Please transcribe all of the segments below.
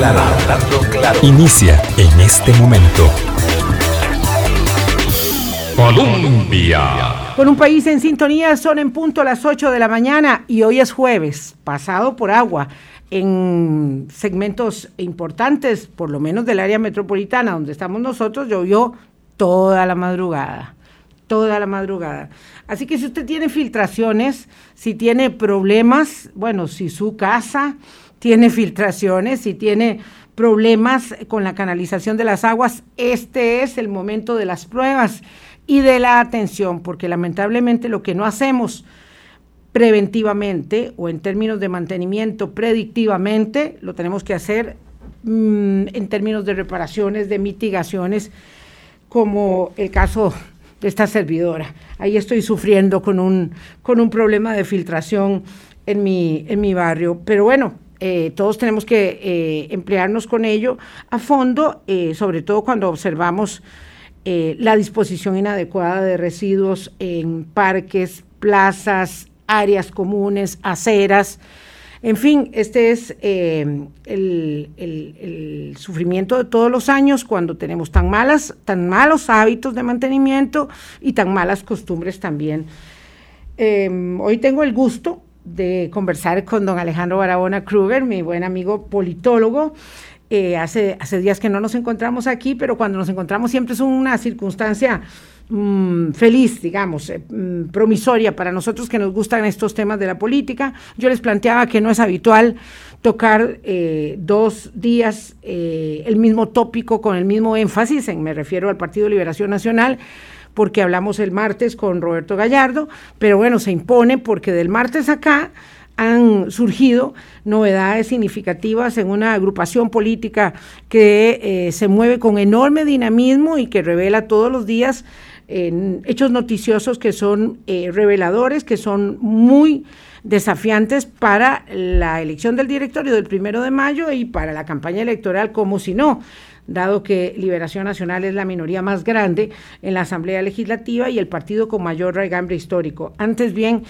claro, hablando claro. Inicia en este momento. Colombia. Con un país en sintonía, son en punto a las 8 de la mañana y hoy es jueves, pasado por agua. En segmentos importantes, por lo menos del área metropolitana donde estamos nosotros, llovió toda la madrugada, toda la madrugada. Así que si usted tiene filtraciones, si tiene problemas, bueno, si su casa tiene filtraciones, si tiene problemas con la canalización de las aguas, este es el momento de las pruebas y de la atención, porque lamentablemente lo que no hacemos preventivamente o en términos de mantenimiento predictivamente, lo tenemos que hacer mm, en términos de reparaciones, de mitigaciones, como el caso de esta servidora. Ahí estoy sufriendo con un, con un problema de filtración en mi, en mi barrio. Pero bueno, eh, todos tenemos que eh, emplearnos con ello a fondo, eh, sobre todo cuando observamos la disposición inadecuada de residuos en parques, plazas, áreas comunes, aceras. En fin, este es el, el, sufrimiento de todos los años cuando tenemos tan malas, tan malos hábitos de mantenimiento y tan malas costumbres también. hoy tengo el gusto de conversar con don Alejandro Barahona Kruger, mi buen amigo politólogo. Eh, hace, hace días que no nos encontramos aquí, pero cuando nos encontramos siempre es una circunstancia mm, feliz, digamos, eh, mm, promisoria para nosotros que nos gustan estos temas de la política. Yo les planteaba que no es habitual tocar eh, dos días el mismo tópico con el mismo énfasis, en, me refiero al Partido Liberación Nacional, porque hablamos el martes con Roberto Gallardo, pero bueno, se impone porque del martes acá han surgido novedades significativas en una agrupación política que eh, se mueve con enorme dinamismo y que revela todos los días hechos noticiosos que son eh, reveladores, que son muy desafiantes para la elección del directorio del primero de mayo y para la campaña electoral, como si no dado que Liberación Nacional es la minoría más grande en la Asamblea Legislativa y el partido con mayor regambre histórico. Antes bien,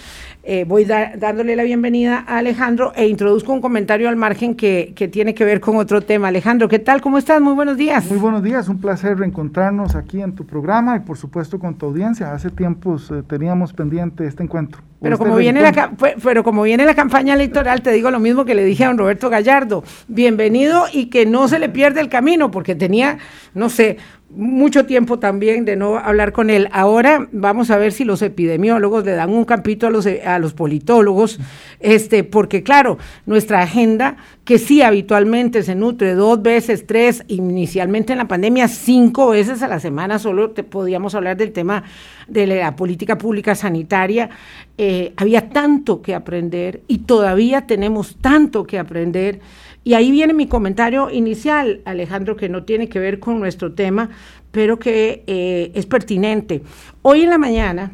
eh, voy dándole la bienvenida a Alejandro e introduzco un comentario al margen que, que, tiene que ver con otro tema. Alejandro, ¿qué tal? ¿Cómo estás? Muy buenos días. Muy buenos días, un placer reencontrarnos aquí en tu programa y por supuesto con tu audiencia. Hace tiempos eh, teníamos pendiente este encuentro. Pero como, viene la, pero como viene la campaña electoral, te digo lo mismo que le dije a don Roberto Gallardo. Bienvenido y que no se le pierda el camino, porque tenía, no sé, mucho tiempo también de no hablar con él. Ahora vamos a ver si los epidemiólogos le dan un campito a los, a los politólogos, este, porque claro, nuestra agenda, que sí habitualmente se nutre dos veces, tres, inicialmente en la pandemia, cinco veces a la semana, solo te podíamos hablar del tema de la política pública sanitaria, eh, había tanto que aprender y todavía tenemos tanto que aprender y ahí viene mi comentario inicial, Alejandro, que no tiene que ver con nuestro tema, pero que eh, es pertinente. Hoy en la mañana,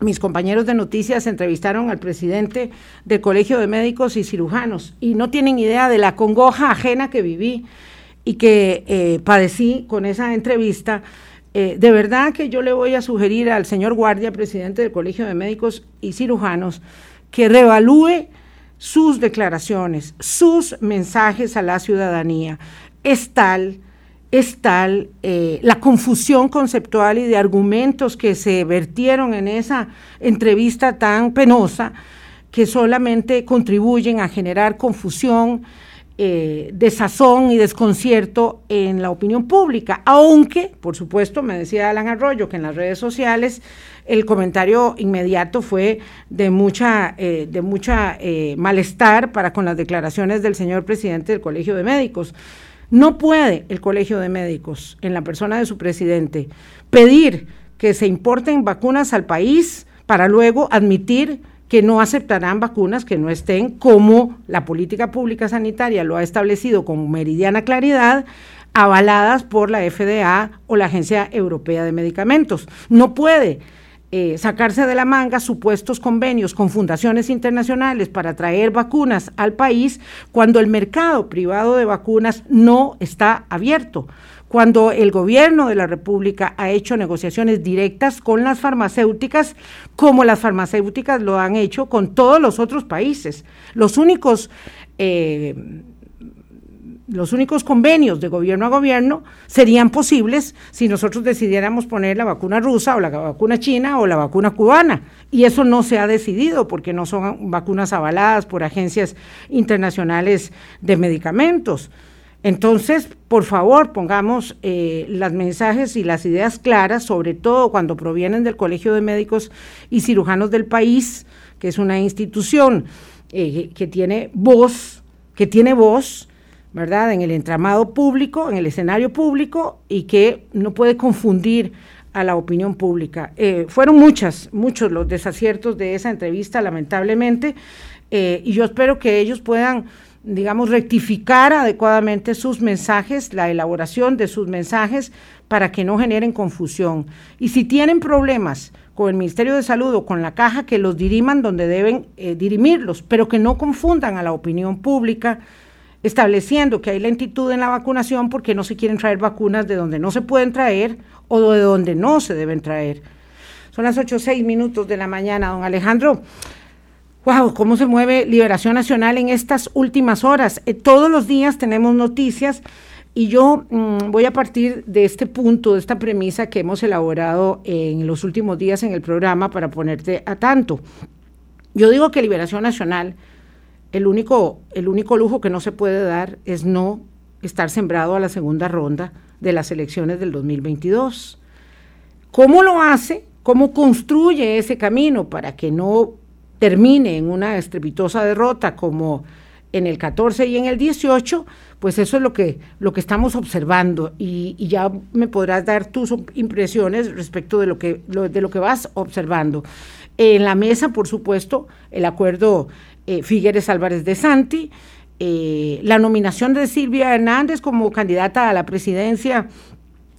mis compañeros de noticias entrevistaron al presidente del Colegio de Médicos y Cirujanos y no tienen idea de la congoja ajena que viví y que eh, padecí con esa entrevista. Eh, de verdad que yo le voy a sugerir al señor Guardia, presidente del Colegio de Médicos y Cirujanos, que reevalúe sus declaraciones, sus mensajes a la ciudadanía. Es tal, es tal eh, la confusión conceptual y de argumentos que se vertieron en esa entrevista tan penosa que solamente contribuyen a generar confusión, eh, desazón y desconcierto en la opinión pública, aunque, por supuesto, me decía Alan Arroyo que en las redes sociales el comentario inmediato fue de mucha, eh, de mucha malestar para con las declaraciones del señor presidente del Colegio de Médicos. No puede el Colegio de Médicos, en la persona de su presidente, pedir que se importen vacunas al país para luego admitir que no aceptarán vacunas que no estén como la política pública sanitaria lo ha establecido con meridiana claridad, avaladas por la FDA o la Agencia Europea de Medicamentos. No puede eh, sacarse de la manga supuestos convenios con fundaciones internacionales para traer vacunas al país cuando el mercado privado de vacunas no está abierto, cuando el gobierno de la República ha hecho negociaciones directas con las farmacéuticas, como las farmacéuticas lo han hecho con todos los otros países. Los únicos... Eh, los únicos convenios de gobierno a gobierno serían posibles si nosotros decidiéramos poner la vacuna rusa o la vacuna china o la vacuna cubana. Y eso no se ha decidido porque no son vacunas avaladas por agencias internacionales de medicamentos. Entonces, por favor, pongamos eh, los mensajes y las ideas claras, sobre todo cuando provienen del Colegio de Médicos y Cirujanos del país, que es una institución eh, que tiene voz, que tiene voz, ¿verdad?, en el entramado público, en el escenario público, y que no puede confundir a la opinión pública. Eh, fueron muchas, muchos los desaciertos de esa entrevista, lamentablemente, y yo espero que ellos puedan digamos, rectificar adecuadamente sus mensajes, la elaboración de sus mensajes para que no generen confusión. Y si tienen problemas con el Ministerio de Salud o con la caja, que los diriman donde deben eh, dirimirlos, pero que no confundan a la opinión pública, estableciendo que hay lentitud en la vacunación porque no se quieren traer vacunas de donde no se pueden traer o de donde no se deben traer. Son las 8 o 6 minutos de la mañana, don Alejandro wow, cómo se mueve Liberación Nacional en estas últimas horas. Eh, todos los días tenemos noticias y yo mm, voy a partir de este punto, de esta premisa que hemos elaborado en los últimos días en el programa para ponerte a tanto. Yo digo que Liberación Nacional, el único, el único lujo que no se puede dar es no estar sembrado a la segunda ronda de las elecciones del 2022. ¿Cómo lo hace? ¿Cómo construye ese camino para que no termine en una estrepitosa derrota como en el 14 y en el 18, pues eso es lo que, lo que estamos observando y, ya me podrás dar tus impresiones respecto de lo, que, de lo que vas observando. En la mesa, por supuesto, el acuerdo eh, Figueres Álvarez de Santi, eh, la nominación de Silvia Hernández como candidata a la presidencia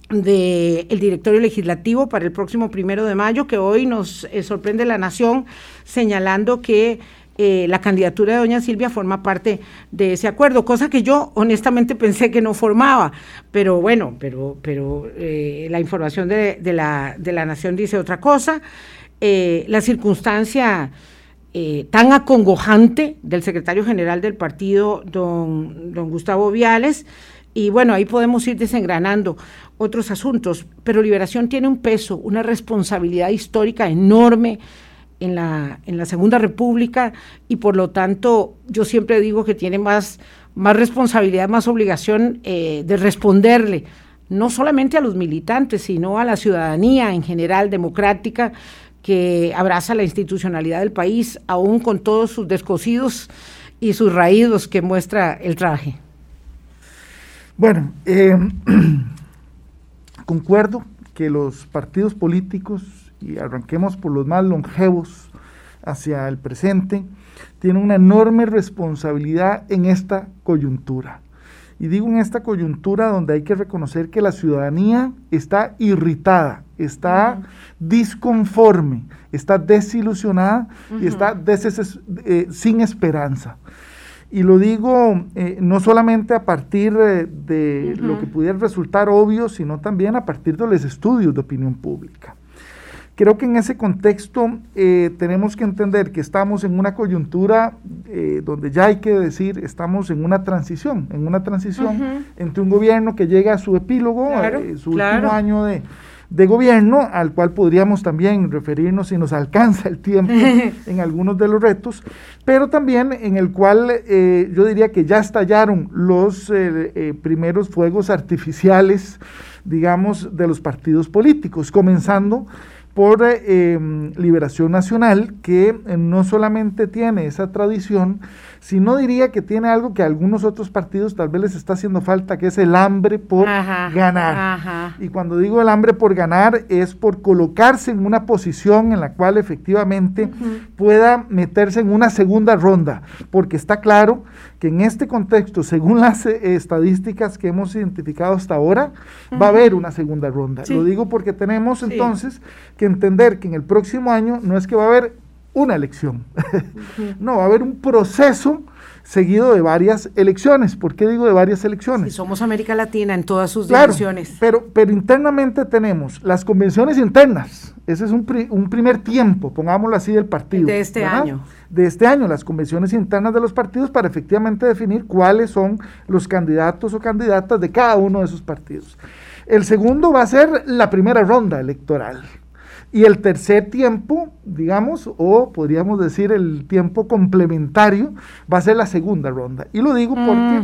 del directorio legislativo para el próximo primero de mayo, que hoy nos eh, sorprende la nación señalando que la candidatura de doña Silvia forma parte de ese acuerdo, cosa que yo honestamente pensé que no formaba, pero bueno, pero, pero la información de, la, de, la, nación dice otra cosa. la circunstancia tan acongojante del secretario general del partido, don, don Gustavo Viales, y bueno, ahí podemos ir desengranando otros asuntos, pero Liberación tiene un peso, una responsabilidad histórica enorme en la, en la Segunda República. Y por lo tanto yo siempre digo que tiene más, más responsabilidad, más obligación eh, de responderle no solamente a los militantes, sino a la ciudadanía en general democrática que abraza la institucionalidad del país, aún con todos sus descosidos y sus raídos que muestra el traje. Bueno, eh, concuerdo que los partidos políticos, y arranquemos por los más longevos hacia el presente, tienen una enorme responsabilidad en esta coyuntura. Y digo en esta coyuntura donde hay que reconocer que la ciudadanía está irritada, está disconforme, está desilusionada y está eh, sin esperanza. Y lo digo eh, no solamente a partir de lo que pudiera resultar obvio, sino también a partir de los estudios de opinión pública. Creo que en ese contexto eh, tenemos que entender que estamos en una coyuntura eh, donde ya hay que decir, estamos en una transición, en una transición entre un gobierno que llega a su epílogo, su último año de, de gobierno, al cual podríamos también referirnos si nos alcanza el tiempo en algunos de los retos, pero también en el cual eh, yo diría que ya estallaron los eh, eh, primeros fuegos artificiales, digamos, de los partidos políticos, comenzando por Liberación Nacional, que no solamente tiene esa tradición, si no diría que tiene algo que a algunos otros partidos tal vez les está haciendo falta, que es el hambre por ganar. Y cuando digo el hambre por ganar es por colocarse en una posición en la cual efectivamente pueda meterse en una segunda ronda, porque está claro que en este contexto, según las eh, estadísticas que hemos identificado hasta ahora, va a haber una segunda ronda. Lo digo porque tenemos entonces que entender que en el próximo año no es que va a haber una elección. no, va a haber un proceso seguido de varias elecciones. ¿Por qué digo de varias elecciones? Si somos América Latina en todas sus dimensiones. Pero, pero internamente tenemos las convenciones internas. Ese es un, primer tiempo, pongámoslo así, del partido. De este año. De este año, las convenciones internas de los partidos para efectivamente definir cuáles son los candidatos o candidatas de cada uno de esos partidos. El segundo va a ser la primera ronda electoral. Y el tercer tiempo, digamos, o podríamos decir el tiempo complementario, va a ser la segunda ronda. Y lo digo porque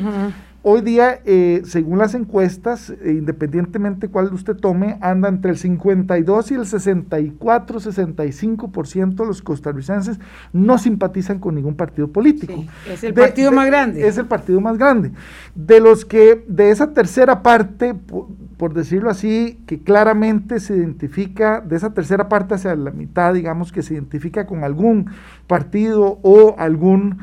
Hoy día, eh, según las encuestas, eh, independientemente cuál usted tome, anda entre el 52 y el 64, 65% de los costarricenses no simpatizan con ningún partido político. es el partido más grande. Es el partido más grande. De los que, de esa tercera parte, por decirlo así, que claramente se identifica, de esa tercera parte hacia la mitad, digamos, que se identifica con algún partido o algún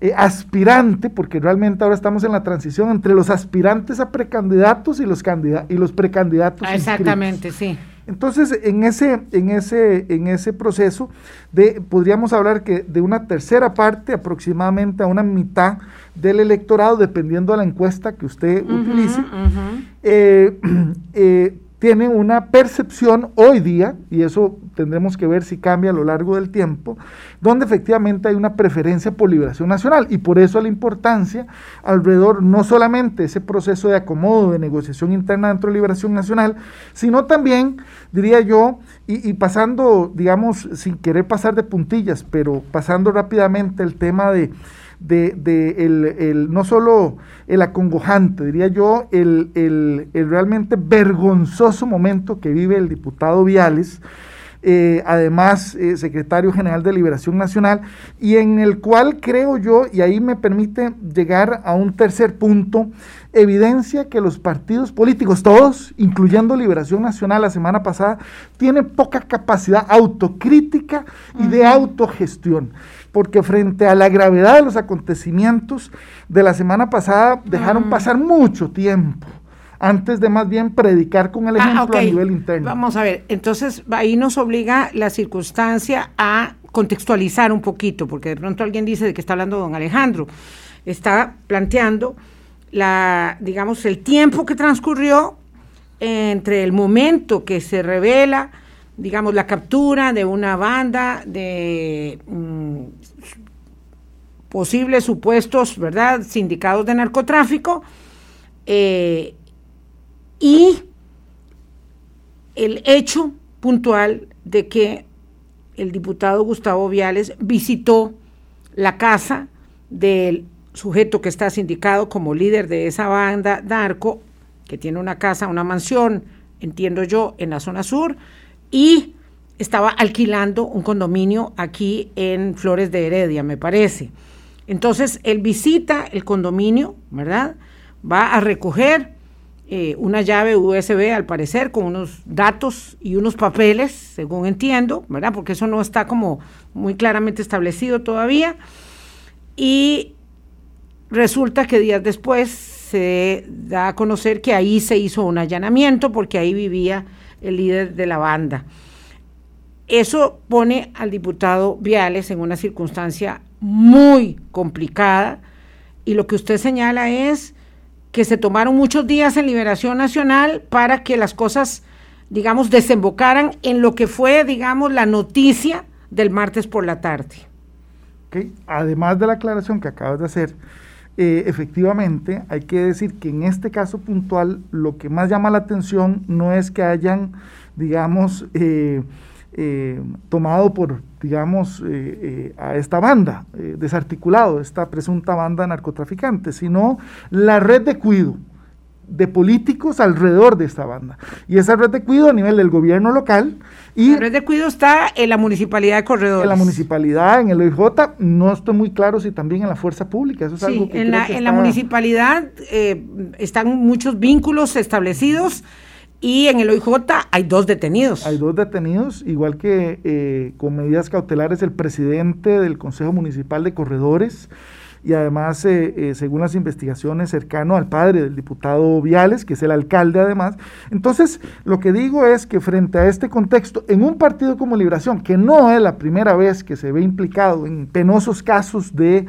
eh, aspirante, porque realmente ahora estamos en la transición entre los aspirantes a precandidatos y los, y los precandidatos. Ah, exactamente, sí. Entonces, en ese, en ese, en ese proceso, de, podríamos hablar que de una tercera parte, aproximadamente a una mitad del electorado, dependiendo de la encuesta que usted utilice, eh, eh, tiene una percepción hoy día, y eso tendremos que ver si cambia a lo largo del tiempo, donde efectivamente hay una preferencia por liberación nacional. Y por eso la importancia alrededor no solamente ese proceso de acomodo, de negociación interna dentro de liberación nacional, sino también, diría yo, y, y pasando, digamos, sin querer pasar de puntillas, pero pasando rápidamente el tema de de, el, no solo el acongojante, diría yo, el, el, realmente vergonzoso momento que vive el diputado Viales, eh, además eh, secretario general de Liberación Nacional, y en el cual creo yo, y ahí me permite llegar a un tercer punto, evidencia que los partidos políticos, todos, incluyendo Liberación Nacional la semana pasada, tienen poca capacidad autocrítica y de autogestión porque frente a la gravedad de los acontecimientos de la semana pasada dejaron pasar mucho tiempo antes de más bien predicar con el ah, ejemplo a nivel interno. Vamos a ver, entonces ahí nos obliga la circunstancia a contextualizar un poquito, porque de pronto alguien dice de que está hablando don Alejandro, está planteando la, digamos, el tiempo que transcurrió entre el momento que se revela digamos, la captura de una banda de mm, posibles supuestos, ¿verdad?, sindicados de narcotráfico, eh, y el hecho puntual de que el diputado Gustavo Viales visitó la casa del sujeto que está sindicado como líder de esa banda narco, que tiene una casa, una mansión, entiendo yo, en la zona sur, y estaba alquilando un condominio aquí en Flores de Heredia, me parece. Entonces, él visita el condominio, ¿verdad? Va a recoger eh, una llave USB, al parecer, con unos datos y unos papeles, según entiendo, ¿verdad? Porque eso no está como muy claramente establecido todavía. Y resulta que días después se da a conocer que ahí se hizo un allanamiento porque ahí vivía el líder de la banda. Eso pone al diputado Viales en una circunstancia muy complicada y lo que usted señala es que se tomaron muchos días en Liberación Nacional para que las cosas, digamos, desembocaran en lo que fue, digamos, la noticia del martes por la tarde. Además de la aclaración que acabas de hacer, eh, efectivamente hay que decir que en este caso puntual lo que más llama la atención no es que hayan, digamos, eh, eh, tomado por, digamos, a esta banda, desarticulado, esta presunta banda narcotraficante, sino la red de cuido de políticos alrededor de esta banda. Y esa red de cuido a nivel del gobierno local. Y la red de cuido está en la municipalidad de Corredores. En la municipalidad, en el OIJ, no estoy muy claro si también en la fuerza pública. Eso es algo que en, la, en la municipalidad eh, están muchos vínculos establecidos. Y en el OIJ hay dos detenidos. Hay dos detenidos, igual que eh, con medidas cautelares el presidente del Consejo Municipal de Corredores, y además, eh, eh, según las investigaciones, cercano al padre del diputado Viales, que es el alcalde además. Entonces, lo que digo es que frente a este contexto, en un partido como Liberación, que no es la primera vez que se ve implicado en penosos casos de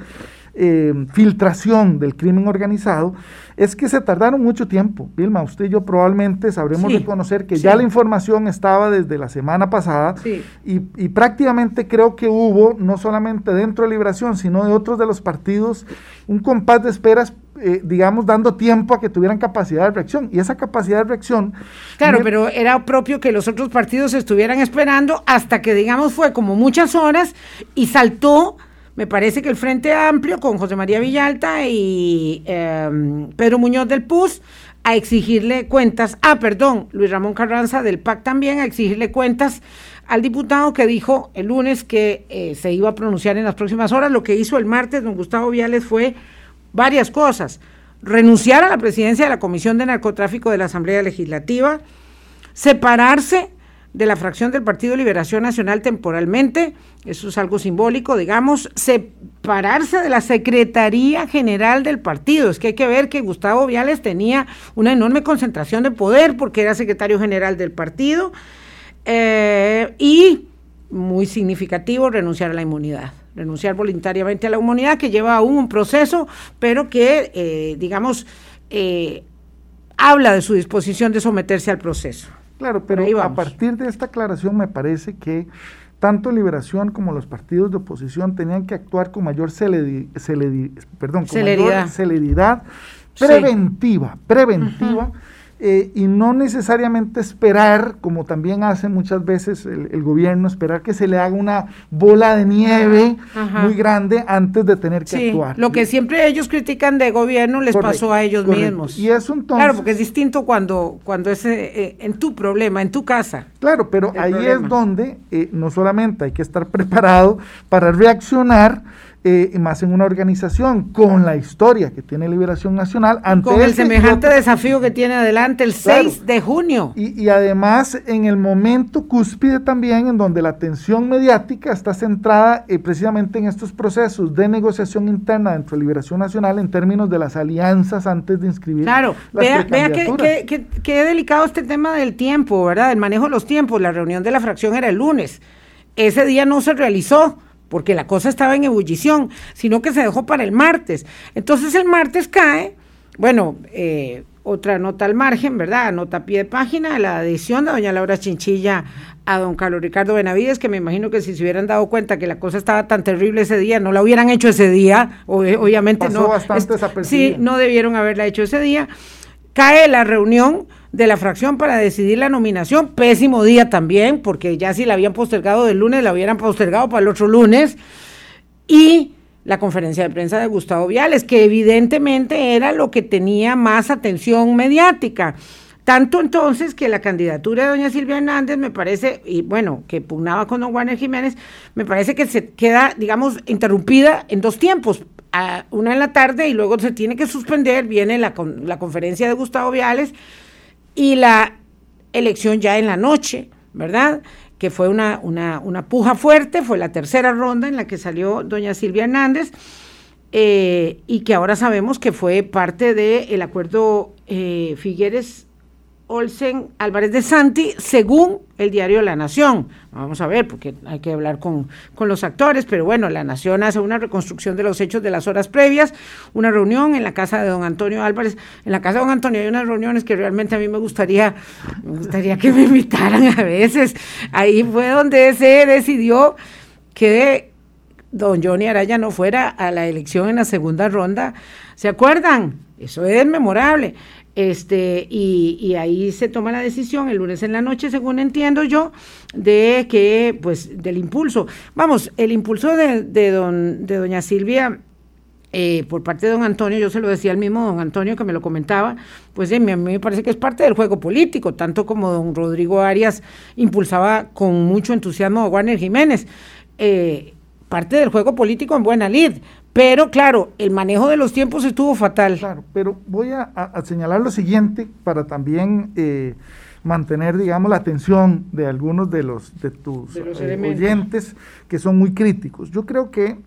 eh, filtración del crimen organizado, es que se tardaron mucho tiempo. Vilma, usted y yo probablemente sabremos reconocer que ya la información estaba desde la semana pasada y, prácticamente creo que hubo, no solamente dentro de Liberación, sino de otros de los partidos, un compás de esperas eh, digamos, dando tiempo a que tuvieran capacidad de reacción. Y esa capacidad de reacción... Claro, pero era propio que los otros partidos estuvieran esperando hasta que, digamos, fue como muchas horas y saltó me parece que el Frente Amplio con José María Villalta y em, Pedro Muñoz del PUS a exigirle cuentas, ah, perdón, Luis Ramón Carranza del PAC también a exigirle cuentas al diputado que dijo el lunes que eh, se iba a pronunciar en las próximas horas. Lo que hizo el martes don Gustavo Viales fue varias cosas. Renunciar a la presidencia de la Comisión de Narcotráfico de la Asamblea Legislativa, separarse de la fracción del Partido Liberación Nacional temporalmente, eso es algo simbólico, digamos, separarse de la Secretaría General del partido. Es que hay que ver que Gustavo Viales tenía una enorme concentración de poder porque era secretario general del partido eh, y, muy significativo, renunciar a la inmunidad renunciar voluntariamente a la inmunidad, que lleva aún un proceso, pero que, eh, digamos, eh, habla de su disposición de someterse al proceso. Claro, pero a partir de esta aclaración me parece que tanto Liberación como los partidos de oposición tenían que actuar con mayor perdón, celeridad. celeridad preventiva, preventiva. Eh, y no necesariamente esperar, como también hace muchas veces el, gobierno, esperar que se le haga una bola de nieve muy grande antes de tener que actuar. Lo que siempre ellos critican de gobierno les pasó a ellos mismos. Y eso entonces... Claro, porque es distinto cuando, cuando es eh, en tu problema, en tu casa. Claro, pero ahí es donde eh, no solamente hay que estar preparado para reaccionar, eh, más en una organización con la historia que tiene Liberación Nacional. Ante con el semejante desafío que tiene adelante el 6 de junio. Y, además en el momento cúspide también en donde la atención mediática está centrada eh, precisamente en estos procesos de negociación interna dentro de Liberación Nacional en términos de las alianzas antes de inscribir. Claro, vea, vea qué, qué delicado este tema del tiempo, ¿verdad? El manejo de los tiempos. La reunión de la fracción era el lunes. Ese día no se realizó porque la cosa estaba en ebullición, sino que se dejó para el martes. Entonces el martes cae, bueno, eh, otra nota al margen, ¿verdad? Nota a pie de página, la adición de doña Laura Chinchilla a don Carlos Ricardo Benavides, que me imagino que si se hubieran dado cuenta que la cosa estaba tan terrible ese día, no la hubieran hecho ese día, obviamente no. sí, no debieron haberla hecho ese día. Cae la reunión de la fracción para decidir la nominación. Pésimo día también, porque ya si la habían postergado del lunes, la hubieran postergado para el otro lunes. Y la conferencia de prensa de Gustavo Viales, que evidentemente era lo que tenía más atención mediática. Tanto entonces que la candidatura de doña Silvia Hernández me parece, y bueno, que pugnaba con don Juan Jiménez, me parece que se queda, digamos, interrumpida en dos tiempos. una en la tarde y luego se tiene que suspender, viene la, la conferencia de Gustavo Viales y la elección ya en la noche, ¿verdad? Que fue una, una, una puja fuerte, fue la tercera ronda en la que salió doña Silvia Hernández. Eh, y que ahora sabemos que fue parte del acuerdo eh, Figueres Olsen Álvarez de Santi, según el diario La Nación. Vamos a ver, porque hay que hablar con, con, los actores, pero bueno, La Nación hace una reconstrucción de los hechos de las horas previas, una reunión en la casa de don Antonio Álvarez. En la casa de don Antonio hay unas reuniones que realmente a mí me gustaría, me gustaría que me invitaran a veces. Ahí fue donde se decidió que don Johnny Araya no fuera a la elección en la segunda ronda. ¿Se acuerdan? Eso es memorable. Este, y, ahí se toma la decisión el lunes en la noche, según entiendo yo, de que, pues, del impulso. Vamos, el impulso de, de, don, de doña Silvia eh, por parte de don Antonio, yo se lo decía al mismo don Antonio que me lo comentaba, pues a mí me parece que es parte del juego político, tanto como don Rodrigo Arias impulsaba con mucho entusiasmo a Warner Jiménez. Eh, parte del juego político en buena lid, pero claro, el manejo de los tiempos estuvo fatal. Claro, pero voy a, señalar lo siguiente para también eh, mantener, digamos, la atención de algunos de los de tus eh, oyentes que son muy críticos. Yo creo que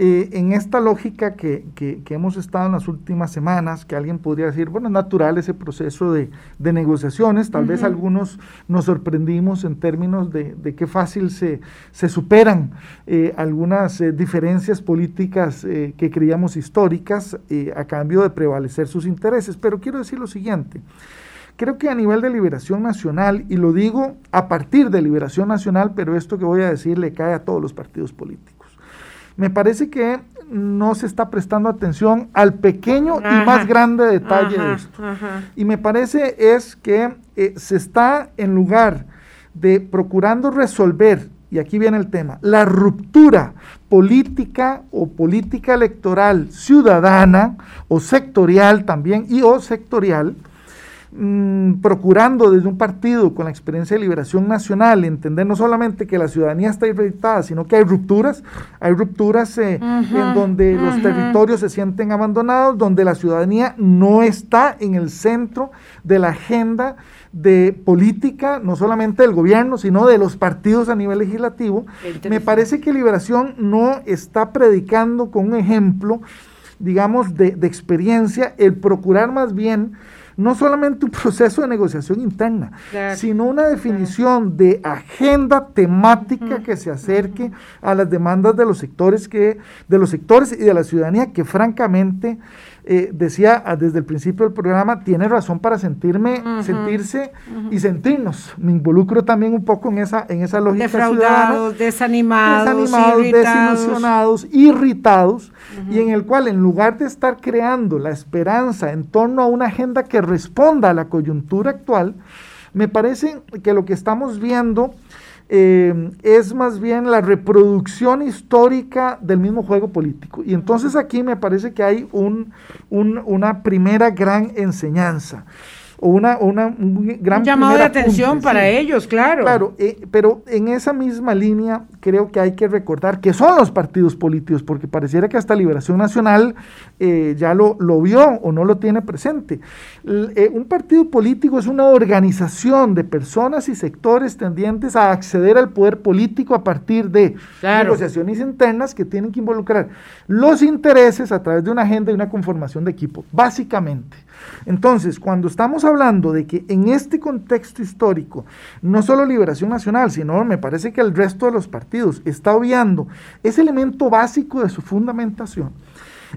eh, en esta lógica que, hemos estado en las últimas semanas, que alguien podría decir, bueno, es natural ese proceso de, negociaciones, tal vez algunos nos sorprendimos en términos de, qué fácil se, se superan eh, algunas eh, diferencias políticas que creíamos históricas a cambio de prevalecer sus intereses, pero quiero decir lo siguiente. Creo que a nivel de liberación nacional, y lo digo a partir de liberación nacional, pero esto que voy a decir le cae a todos los partidos políticos me parece que no se está prestando atención al pequeño y más grande detalle de esto. Y me parece es que eh, se está en lugar de procurando resolver, y aquí viene el tema, la ruptura política o política electoral ciudadana o sectorial también, y o sectorial, Mm, procurando desde un partido con la experiencia de liberación nacional entender no solamente que la ciudadanía está irritada, sino que hay rupturas, hay rupturas eh, en donde los territorios se sienten abandonados, donde la ciudadanía no está en el centro de la agenda de política, no solamente del gobierno, sino de los partidos a nivel legislativo. Me parece que Liberación no está predicando con un ejemplo, digamos, de, de experiencia, el procurar más bien no solamente un proceso de negociación interna, sino una definición de agenda temática que se acerque a las demandas de los sectores que, de los sectores y de la ciudadanía que francamente eh, decía ah, desde el principio del programa, tiene razón para sentirme, sentirse y sentirnos. Me involucro también un poco en esa, en esa lógica Defraudados, desanimados, desanimados desilusionados, irritados, y en el cual en lugar de estar creando la esperanza en torno a una agenda que responda a la coyuntura actual, me parece que lo que estamos viendo eh, es más bien la reproducción histórica del mismo juego político. Y entonces aquí me parece que hay un, una primera gran enseñanza una, una un gran llamado de atención para ellos, claro. Claro, eh, pero en esa misma línea creo que hay que recordar que son los partidos políticos, porque pareciera que hasta Liberación Nacional eh, ya lo, lo, vio o no lo tiene presente. Eh, un partido político es una organización de personas y sectores tendientes a acceder al poder político a partir de negociaciones internas que tienen que involucrar los intereses a través de una agenda y una conformación de equipo, básicamente. Entonces, cuando estamos hablando de que en este contexto histórico, no solo Liberación Nacional, sino me parece que el resto de los partidos está obviando ese elemento básico de su fundamentación,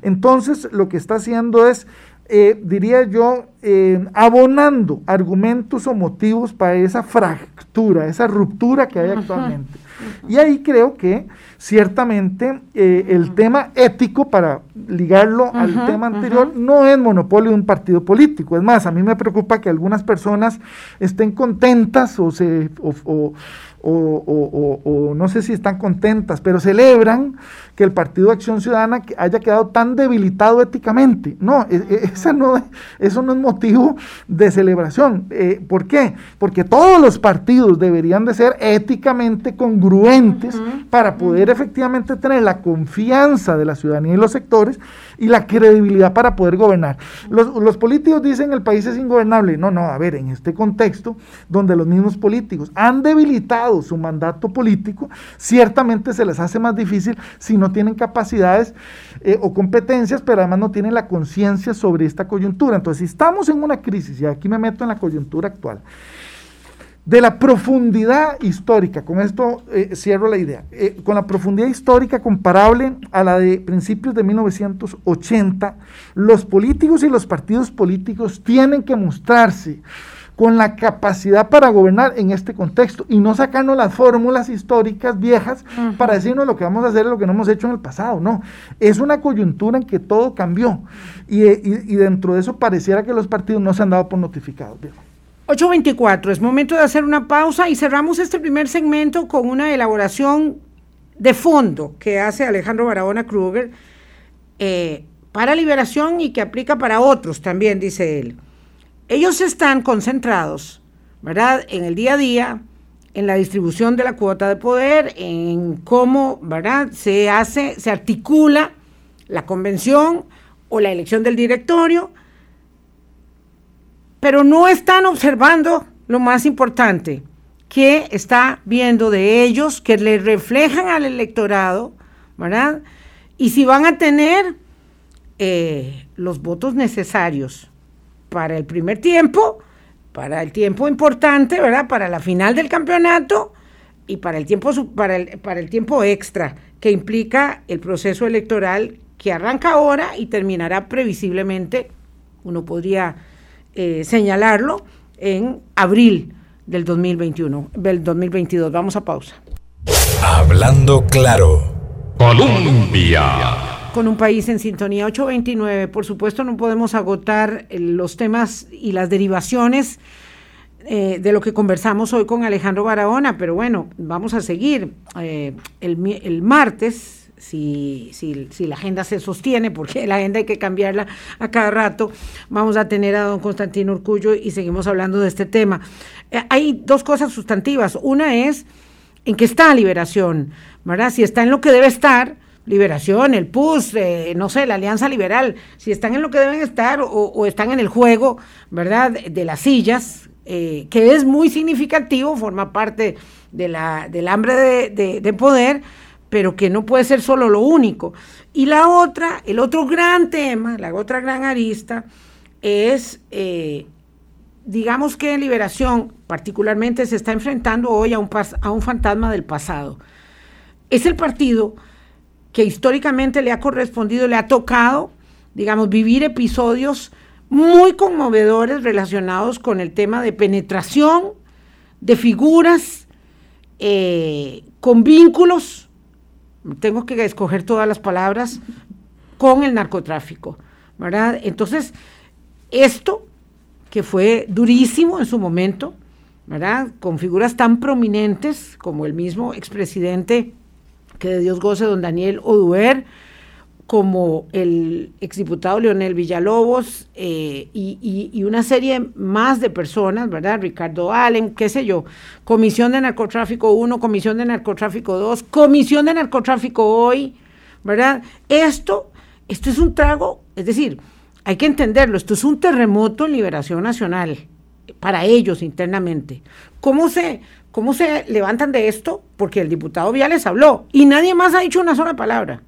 entonces lo que está haciendo es eh, diría yo, eh, abonando argumentos o motivos para esa fractura, esa ruptura que hay actualmente. Y ahí creo que ciertamente eh, el tema ético, para ligarlo al tema anterior, no es monopolio de un partido político. Es más, a mí me preocupa que algunas personas estén contentas o se... O, o, no sé si están contentas, pero celebran que el Partido de Acción Ciudadana haya quedado tan debilitado éticamente. No, e, e, esa no eso no es motivo de celebración. Eh, ¿Por qué? Porque todos los partidos deberían de ser éticamente congruentes para poder efectivamente tener la confianza de la ciudadanía y los sectores y la credibilidad para poder gobernar. Los, los políticos dicen el país es ingobernable. No, no, a ver, en este contexto donde los mismos políticos han debilitado su mandato político, ciertamente se les hace más difícil si no tienen capacidades eh, o competencias, pero además no tienen la conciencia sobre esta coyuntura. Entonces, si estamos en una crisis, y aquí me meto en la coyuntura actual, de la profundidad histórica, con esto eh, cierro la idea, eh, con la profundidad histórica comparable a la de principios de 1980, los políticos y los partidos políticos tienen que mostrarse con la capacidad para gobernar en este contexto y no sacarnos las fórmulas históricas viejas para decirnos lo que vamos a hacer es lo que no hemos hecho en el pasado. No, es una coyuntura en que todo cambió y, dentro de eso pareciera que los partidos no se han dado por notificados. 8.24, es momento de hacer una pausa y cerramos este primer segmento con una elaboración de fondo que hace Alejandro Barahona Kruger eh, para liberación y que aplica para otros también, dice él. Ellos están concentrados, ¿verdad?, en el día a día, en la distribución de la cuota de poder, en cómo, ¿verdad?, se hace, se articula la convención o la elección del directorio, pero no están observando lo más importante, que está viendo de ellos, que le reflejan al electorado, ¿verdad? y si van a tener eh, los votos necesarios para el primer tiempo, para el tiempo importante, ¿verdad? Para la final del campeonato y para el tiempo, para el, para el tiempo extra que implica el proceso electoral que arranca ahora y terminará previsiblemente, uno podría eh, señalarlo, en abril del 2021, del 2022. Vamos a pausa. Hablando claro. Colombia. Con un país en sintonía 829, por supuesto no podemos agotar eh, los temas y las derivaciones eh, de lo que conversamos hoy con Alejandro Barahona, pero bueno, vamos a seguir. el, el martes si, si, si, la agenda se sostiene, porque la agenda hay que cambiarla a cada rato, vamos a tener a don Constantino Urcullo y seguimos hablando de este tema. Eh, hay dos cosas sustantivas. Una es en qué está Liberación, ¿verdad? Si está en lo que debe estar, Liberación, el PUS, eh, no sé, la Alianza Liberal, si están en lo que deben estar o, están en el juego, ¿verdad? De las sillas, eh, que es muy significativo, forma parte de la, del hambre de poder pero que no puede ser solo lo único. Y la otra, el otro gran tema, la otra gran arista, es, eh, digamos que Liberación particularmente se está enfrentando hoy a un, a un fantasma del pasado. Es el partido que históricamente le ha correspondido, le ha tocado, digamos, vivir episodios muy conmovedores relacionados con el tema de penetración de figuras eh, con vínculos tengo que escoger todas las palabras, con el narcotráfico, ¿verdad? Entonces, esto que fue durísimo en su momento, ¿verdad? Con figuras tan prominentes como el mismo expresidente, que de Dios goce, don Daniel Oduer, como el exdiputado Leonel Villalobos eh, y, una serie más de personas, ¿verdad? Ricardo Allen, qué sé yo, Comisión de Narcotráfico 1, Comisión de Narcotráfico 2, Comisión de Narcotráfico hoy, ¿verdad? Esto, esto es un trago, es decir, hay que entenderlo, esto es un terremoto en liberación nacional para ellos internamente. ¿Cómo se, cómo se levantan de esto? Porque el diputado Viales habló y nadie más ha dicho una sola palabra.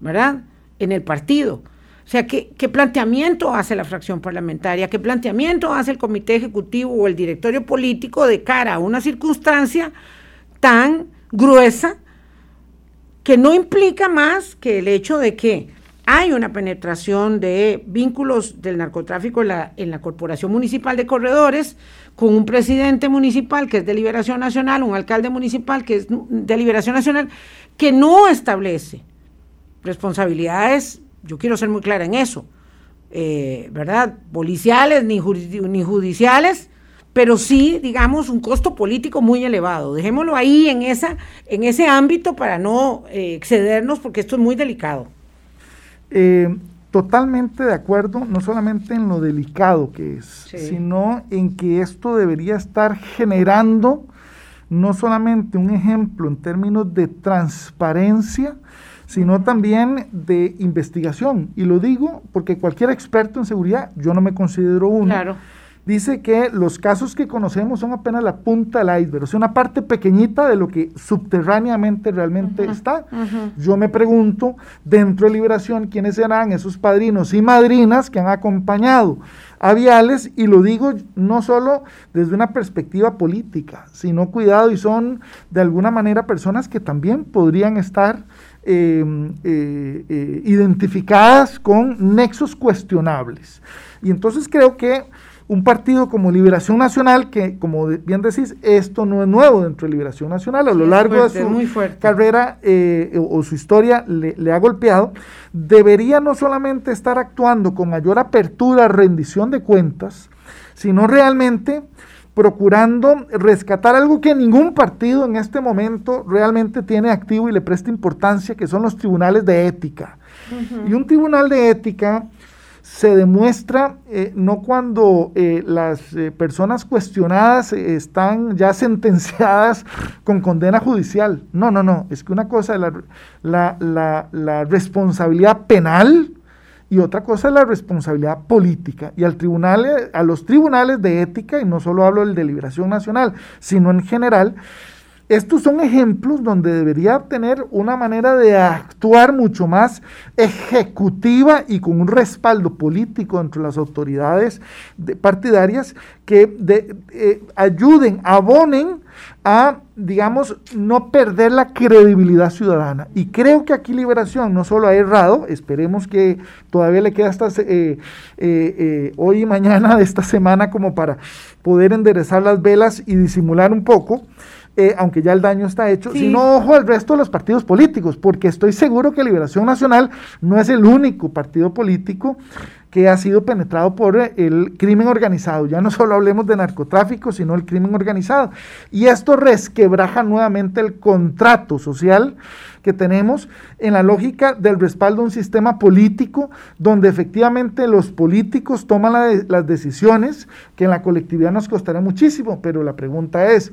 ¿Verdad? En el partido. O sea, ¿qué, ¿qué, planteamiento hace la fracción parlamentaria? ¿Qué planteamiento hace el comité ejecutivo o el directorio político de cara a una circunstancia tan gruesa que no implica más que el hecho de que hay una penetración de vínculos del narcotráfico en la, en la Corporación Municipal de Corredores, con un presidente municipal que es de Liberación Nacional, un alcalde municipal que es de Liberación Nacional, que no establece responsabilidades, yo quiero ser muy clara en eso, eh, ¿verdad? Policiales ni, ni judiciales, pero sí, digamos, un costo político muy elevado. Dejémoslo ahí en, esa, en ese ámbito para no eh, excedernos, porque esto es muy delicado. Eh, totalmente de acuerdo, no solamente en lo delicado que es, sino en que esto debería estar generando no solamente un ejemplo en términos de transparencia, sino también de investigación. Y lo digo porque cualquier experto en seguridad, yo no me considero uno, dice que los casos que conocemos son apenas la punta del iceberg, o sea, una parte pequeñita de lo que subterráneamente realmente está. Yo me pregunto, dentro de Liberación, quiénes serán esos padrinos y madrinas que han acompañado y lo digo no solo desde una perspectiva política, sino cuidado, y son de alguna manera personas que también podrían estar Em, eh, eh, identificadas con nexos cuestionables. Y entonces creo que un partido como Liberación Nacional, que como bien decís, esto no es nuevo dentro de Liberación Nacional, a lo largo de su carrera eh, o, su historia le, le, ha golpeado, debería no solamente estar actuando con mayor apertura, rendición de cuentas, sino realmente procurando rescatar algo que ningún partido en este momento realmente tiene activo y le presta importancia, que son los tribunales de ética. Y un tribunal de ética se demuestra eh, no cuando eh, las eh, personas cuestionadas están ya sentenciadas con condena judicial. No, no, no. Es que una cosa es la, la responsabilidad penal y otra cosa es la responsabilidad política. Y al tribunal, a los tribunales de ética, y no solo hablo del de Liberación Nacional, sino en general, estos son ejemplos donde debería tener una manera de actuar mucho más ejecutiva y con un respaldo político entre las autoridades partidarias que eh, ayuden, abonen a, digamos, no perder la credibilidad ciudadana. Y creo que aquí Liberación no solo ha errado, esperemos que todavía le queda hasta eh, eh, hoy y mañana de esta semana como para poder enderezar las velas y disimular un poco, eh, aunque ya el daño está hecho, sino ojo al resto de los partidos políticos, porque estoy seguro que Liberación Nacional no es el único partido político que ha sido penetrado por el crimen organizado. Ya no solo hablemos de narcotráfico, sino el crimen organizado. Y esto resquebraja nuevamente el contrato social que tenemos en la lógica del respaldo a un sistema político donde efectivamente los políticos toman las decisiones que en la colectividad nos costará muchísimo, pero la pregunta es,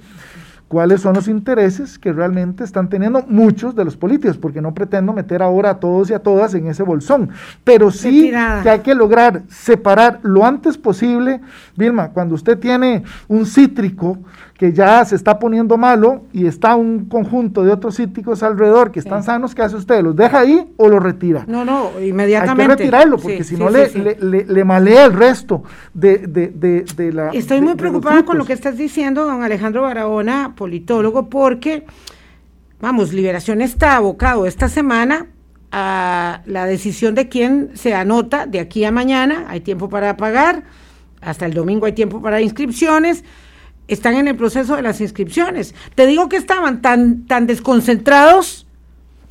cuáles son los intereses que realmente están teniendo muchos de los políticos, porque no pretendo meter ahora a todos y a todas en ese bolsón, pero sí que hay que lograr separar lo antes posible, Vilma, cuando usted tiene un cítrico que ya se está poniendo malo y está un conjunto de otros cítricos alrededor que están sanos, ¿qué hace usted? ¿Los deja ahí o los retira? No, no, inmediatamente. Hay que retirarlo porque si no le, le, malea el resto de, de, de, la... Estoy muy preocupada con lo que estás diciendo, don Alejandro Barahona, politólogo, porque, vamos, Liberación está abocado esta semana a la decisión de quién se anota de aquí a mañana, hay tiempo para pagar, hasta el domingo hay tiempo para inscripciones, están en el proceso de las inscripciones. Te digo que estaban tan, tan desconcentrados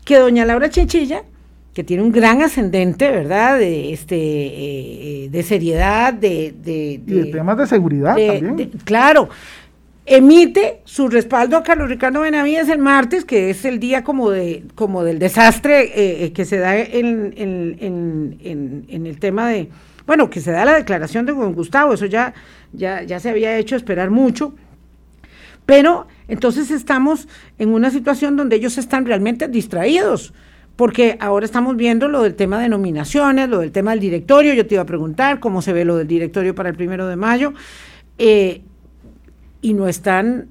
que doña Laura Chinchilla, que tiene un gran ascendente, ¿verdad? De, este, eh, de seriedad, de, de, de, temas de seguridad también. claro, emite su respaldo a Carlos Ricardo Benavides el martes, que es el día como, de, como del desastre eh, eh, que se da en, en, en, en el tema de, bueno, que se da la declaración de don Gustavo, eso ya ya, ya se había hecho esperar mucho. Pero entonces estamos en una situación donde ellos están realmente distraídos, porque ahora estamos viendo lo del tema de nominaciones, lo del tema del directorio. Yo te iba a preguntar cómo se ve lo del directorio para el primero de mayo, eh, y no están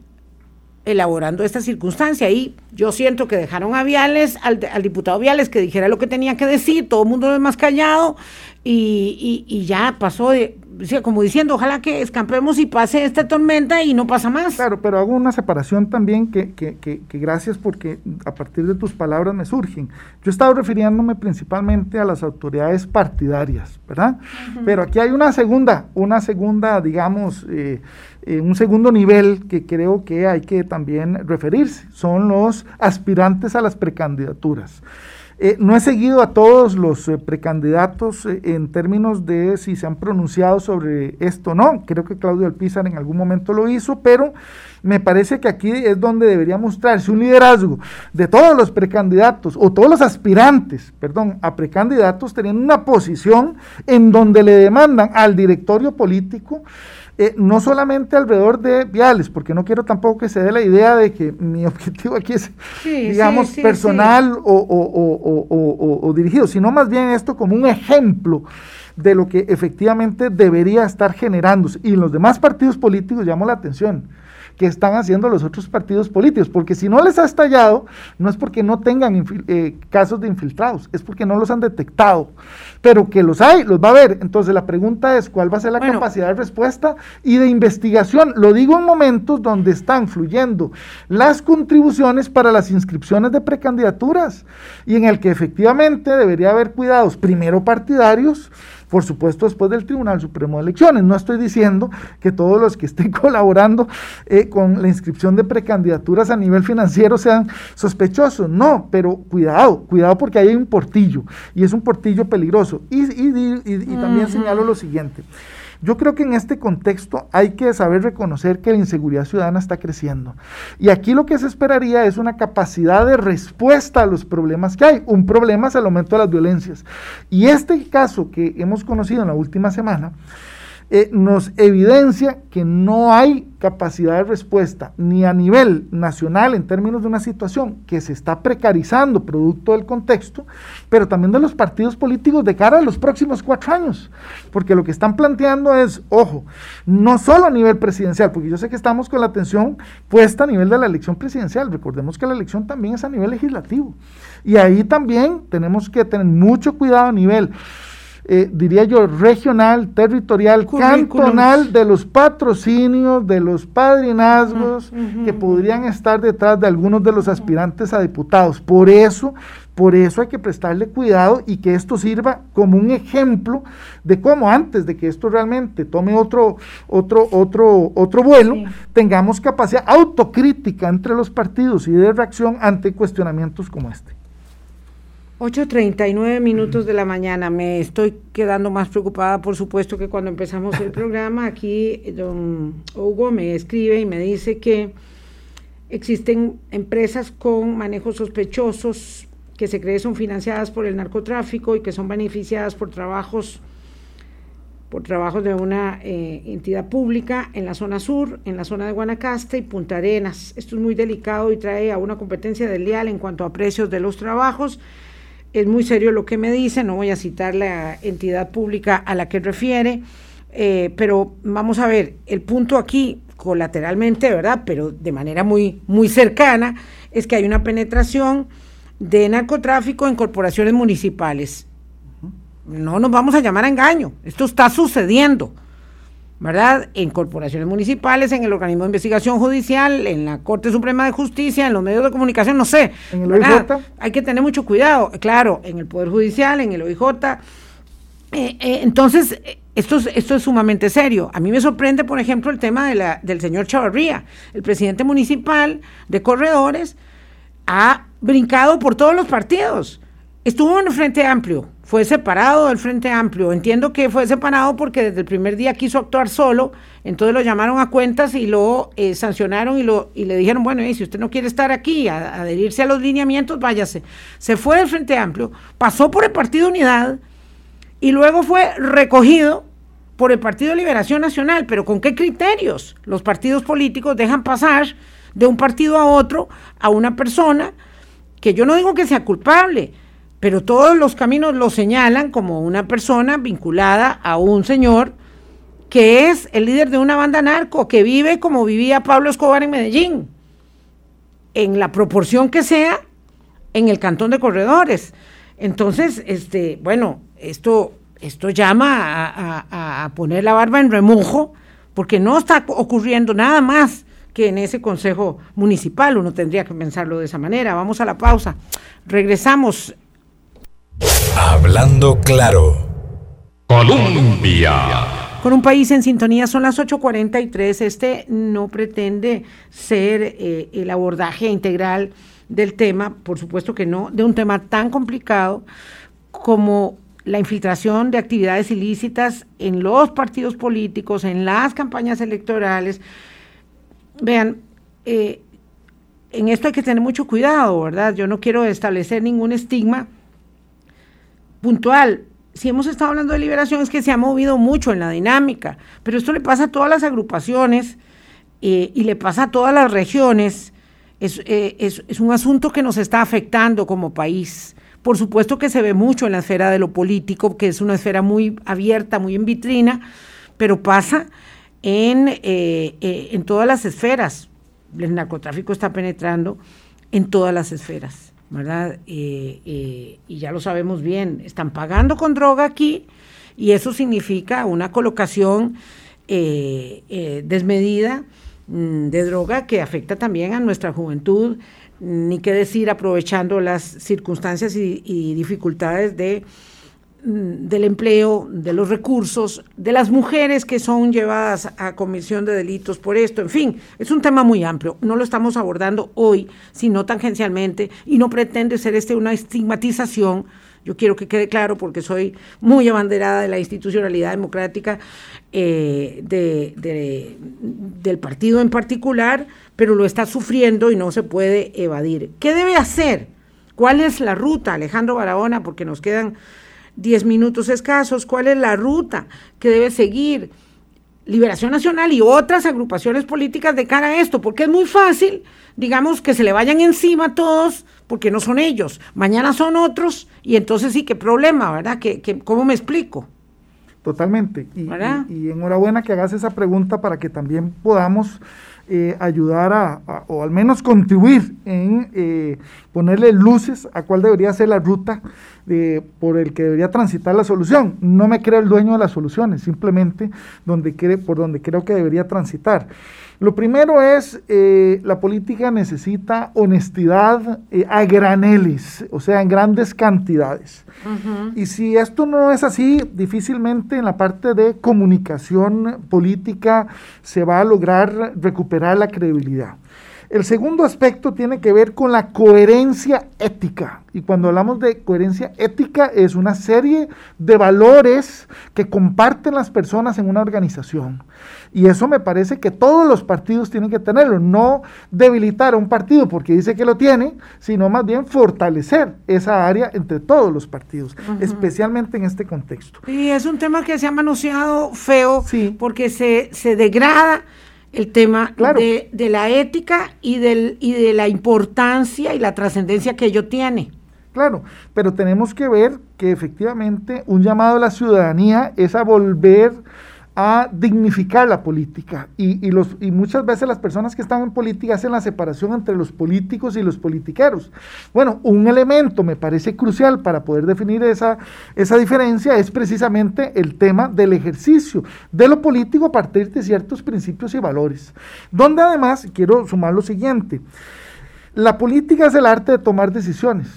elaborando esta circunstancia. Y yo siento que dejaron a Viales, al, diputado Viales, que dijera lo que tenía que decir, todo el mundo es más callado, y, y, y ya pasó de, como diciendo, ojalá que escampemos y pase esta tormenta y no pasa más. Claro, pero hago una separación también que, que, que, gracias porque a partir de tus palabras me surgen. Yo he estado refiriéndome principalmente a las autoridades partidarias, ¿verdad? Pero aquí hay una segunda, una segunda, digamos, eh, eh, un segundo nivel que creo que hay que también referirse, son los aspirantes a las precandidaturas. Eh, no he seguido a todos los eh, precandidatos eh, en términos de si se han pronunciado sobre esto o no. Creo que Claudio Alpizar en algún momento lo hizo, pero me parece que aquí es donde debería mostrarse un liderazgo de todos los precandidatos o todos los aspirantes, perdón, a precandidatos teniendo una posición en donde le demandan al directorio político eh, no solamente alrededor de viales, porque no quiero tampoco que se dé la idea de que mi objetivo aquí es, digamos, personal o, dirigido, sino más bien esto como un ejemplo de lo que efectivamente debería estar generándose. Y los demás partidos políticos llamó la atención que están haciendo los otros partidos políticos, porque si no les ha estallado, no es porque no tengan eh, casos de infiltrados, es porque no los han detectado, pero que los hay, los va a haber. Entonces la pregunta es cuál va a ser la capacidad de respuesta y de investigación. Lo digo en momentos donde están fluyendo las contribuciones para las inscripciones de precandidaturas y en el que efectivamente debería haber cuidados primero partidarios, por supuesto después del Tribunal Supremo de Elecciones. No estoy diciendo que todos los que estén colaborando eh, con la inscripción de precandidaturas a nivel financiero sean sospechosos, no, pero cuidado, cuidado porque hay un portillo y es un portillo peligroso. Y, también señalo lo siguiente. Yo creo que en este contexto hay que saber reconocer que la inseguridad ciudadana está creciendo. Y aquí lo que se esperaría es una capacidad de respuesta a los problemas que hay. Un problema es el aumento de las violencias. Y este caso que hemos conocido en la última semana eh, nos evidencia que no hay capacidad de respuesta ni a nivel nacional en términos de una situación que se está precarizando producto del contexto, pero también de los partidos políticos de cara a los próximos cuatro años. Porque lo que están planteando es, ojo, no solo a nivel presidencial, porque yo sé que estamos con la atención puesta a nivel de la elección presidencial, recordemos que la elección también es a nivel legislativo. Y ahí también tenemos que tener mucho cuidado a nivel eh, diría yo, regional, territorial, cantonal de los patrocinios, de los padrinazgos que podrían estar detrás de algunos de los aspirantes a diputados. Por eso, por eso hay que prestarle cuidado y que esto sirva como un ejemplo de cómo antes de que esto realmente tome otro, otro, otro, otro vuelo, tengamos capacidad autocrítica entre los partidos y de reacción ante cuestionamientos como este. 8.39 minutos de la mañana. Me estoy quedando más preocupada, por supuesto, que cuando empezamos el programa. Aquí don Hugo me escribe y me dice que existen empresas con manejos sospechosos que se cree son financiadas por el narcotráfico y que son beneficiadas por trabajos por trabajos de una eh, entidad pública en la zona sur, en la zona de Guanacaste y Punta Arenas. Esto es muy delicado y trae a una competencia desleal en cuanto a precios de los trabajos es muy serio lo que me dice, no voy a citar la entidad pública a la que refiere, eh, pero vamos a ver, el punto aquí colateralmente, ¿verdad? Pero de manera muy, muy cercana, es que hay una penetración de narcotráfico en corporaciones municipales. No nos vamos a llamar a engaño, esto está sucediendo. ¿Verdad? En corporaciones municipales, en el organismo de investigación judicial, en la Corte Suprema de Justicia, en los medios de comunicación, no sé. ¿En el OIJ? Hay que tener mucho cuidado, claro, en el Poder Judicial, en el OIJ. Eh, eh, entonces, esto es, esto es sumamente serio. A mí me sorprende, por ejemplo, el tema de la, del señor Chavarría, el presidente municipal de Corredores, ha brincado por todos los partidos. Estuvo en el Frente Amplio, fue separado del Frente Amplio. Entiendo que fue separado porque desde el primer día quiso actuar solo, entonces lo llamaron a cuentas y lo eh, sancionaron y, lo, y le dijeron, bueno, si usted no quiere estar aquí, a, adherirse a los lineamientos, váyase. Se fue del Frente Amplio, pasó por el Partido Unidad y luego fue recogido por el Partido Liberación Nacional. Pero ¿con qué criterios los partidos políticos dejan pasar de un partido a otro a una persona que yo no digo que sea culpable, pero todos los caminos lo señalan como una persona vinculada a un señor que es el líder de una banda narco, que vive como vivía Pablo Escobar en Medellín, en la proporción que sea, en el cantón de corredores. Entonces, este, bueno, esto, esto llama a, a poner la barba en remojo, porque no está ocurriendo nada más que en ese consejo municipal. Uno tendría que pensarlo de esa manera. Vamos a la pausa. Regresamos Hablando claro. Colombia. Con un país en sintonía son las 8.43. Este no pretende ser eh, el abordaje integral del tema, por supuesto que no, de un tema tan complicado como la infiltración de actividades ilícitas en los partidos políticos, en las campañas electorales. Vean, eh, en esto hay que tener mucho cuidado, ¿verdad? Yo no quiero establecer ningún estigma puntual. Si hemos estado hablando de liberación es que se ha movido mucho en la dinámica, pero esto le pasa a todas las agrupaciones eh, y le pasa a todas las regiones. Eh, es, un asunto que nos está afectando como país. Por supuesto que se ve mucho en la esfera de lo político, que es una esfera muy abierta, muy en vitrina, pero pasa en, eh, en todas las esferas. El narcotráfico está penetrando en todas las esferas. ¿Verdad? Eh, eh, y ya lo sabemos bien, están pagando con droga aquí y eso significa una colocación eh, desmedida mm, de droga que afecta también a nuestra juventud, ni qué decir aprovechando las circunstancias y dificultades de del empleo, de los recursos, de las mujeres que son llevadas a comisión de delitos por esto, en fin, es un tema muy amplio. No lo estamos abordando hoy, sino tangencialmente, y no pretende ser este una estigmatización. Yo quiero que quede claro, porque soy muy abanderada de la institucionalidad democrática eh, del partido en particular, pero lo está sufriendo y no se puede evadir. ¿Qué debe hacer? ¿Cuál es la ruta, Alejandro Barahona? Porque nos quedan 10 minutos escasos, cuál es la ruta que debe seguir Liberación Nacional y otras agrupaciones políticas de cara a esto, porque es muy fácil, digamos, que se le vayan encima a todos, porque no son ellos, mañana son otros, y entonces sí, qué problema, ¿verdad? ¿Qué, cómo me explico? Totalmente. Y, y, enhorabuena que hagas esa pregunta para que también podamos eh, ayudar a, o al menos contribuir en eh, ponerle luces a cuál debería ser la ruta de, por el que debería transitar la solución. No me creo el dueño de las soluciones, simplemente donde por donde creo que debería transitar. Lo primero es, eh, la política necesita honestidad eh, a graneles, o sea, en grandes cantidades. Y si esto no es así, difícilmente en la parte de comunicación política se va a lograr recuperar la credibilidad. El segundo aspecto tiene que ver con la coherencia ética. Y cuando hablamos de coherencia ética es una serie de valores que comparten las personas en una organización. Y eso me parece que todos los partidos tienen que tenerlo. No debilitar a un partido porque dice que lo tiene, sino más bien fortalecer esa área entre todos los partidos, especialmente en este contexto. Y es un tema que se ha manoseado feo porque se, se degrada el tema de, de, la ética y, del, y de la importancia y la trascendencia que ello tiene. Claro, pero tenemos que ver que efectivamente un llamado a la ciudadanía es a volver a dignificar la política. Y, los, y muchas veces las personas que están en política hacen la separación entre los políticos y los politiqueros. Bueno, un elemento me parece crucial para poder definir esa, esa diferencia es precisamente el tema del ejercicio de lo político a partir de ciertos principios y valores. Donde además quiero sumar lo siguiente. La política es el arte de tomar decisiones.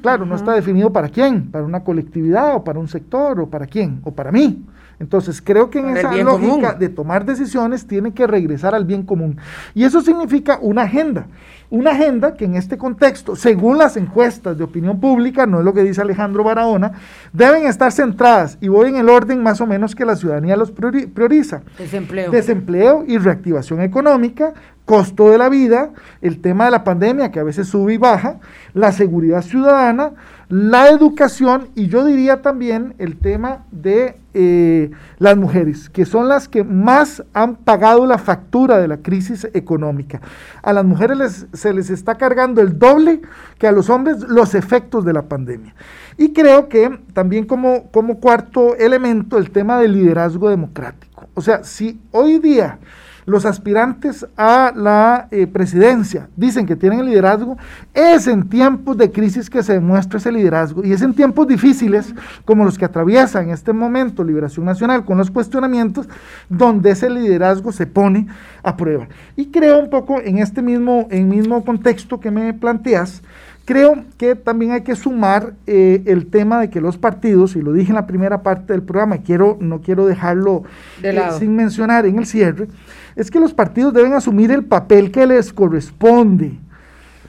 claro, no está definido para quién, para una colectividad o para un sector o para quién o para mí. Entonces, creo que en esa lógica de tomar decisiones tiene que regresar al bien común. Y eso significa una agenda. Una agenda que en este contexto, según las encuestas de opinión pública, no es lo que dice Alejandro Barahona, deben estar centradas, y voy en el orden más o menos que la ciudadanía los prioriza. Desempleo. Desempleo y reactivación económica, costo de la vida, el tema de la pandemia que a veces sube y baja, la seguridad ciudadana, la educación y yo diría también el tema de eh, las mujeres, que son las que más han pagado la factura de la crisis económica. A las mujeres se les está cargando el doble que a los hombres los efectos de la pandemia. Y creo que también como, como cuarto elemento el tema del liderazgo democrático. O sea, si hoy día los aspirantes a la eh, presidencia. Dicen que tienen el liderazgo, es en tiempos de crisis que se demuestra ese liderazgo. Y es en tiempos difíciles como los que atraviesa en este momento Liberación Nacional con los cuestionamientos donde ese liderazgo se pone a prueba. Y creo un poco en este mismo, en mismo contexto que me planteas, Creo que también hay que sumar eh, el tema de que los partidos, y lo dije en la primera parte del programa, quiero, no quiero dejarlo eh, sin mencionar en el cierre, es que los partidos deben asumir el papel que les corresponde.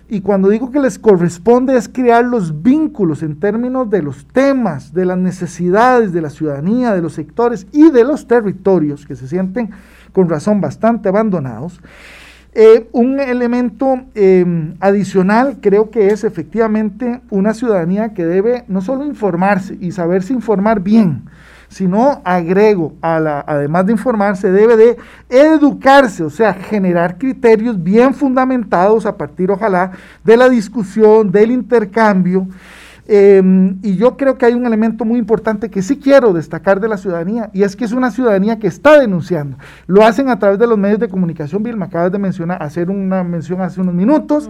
Y cuando digo que les corresponde es crear los vínculos en términos de los temas, de las necesidades de la ciudadanía, de los sectores y de los territorios que se sienten con razón bastante abandonados eh, un elemento em, adicional creo que es efectivamente una ciudadanía que debe no solo informarse y saberse informar bien, sino agrego, a la, además de informarse, debe de educarse, o sea, generar criterios bien fundamentados a partir, ojalá, de la discusión, del intercambio Em, y yo creo que hay un elemento muy importante que sí quiero destacar de la ciudadanía, y es que es una ciudadanía que está denunciando. Lo hacen a través de los medios de comunicación, Bill, me acabas de mencionar, hacer una mención hace unos minutos.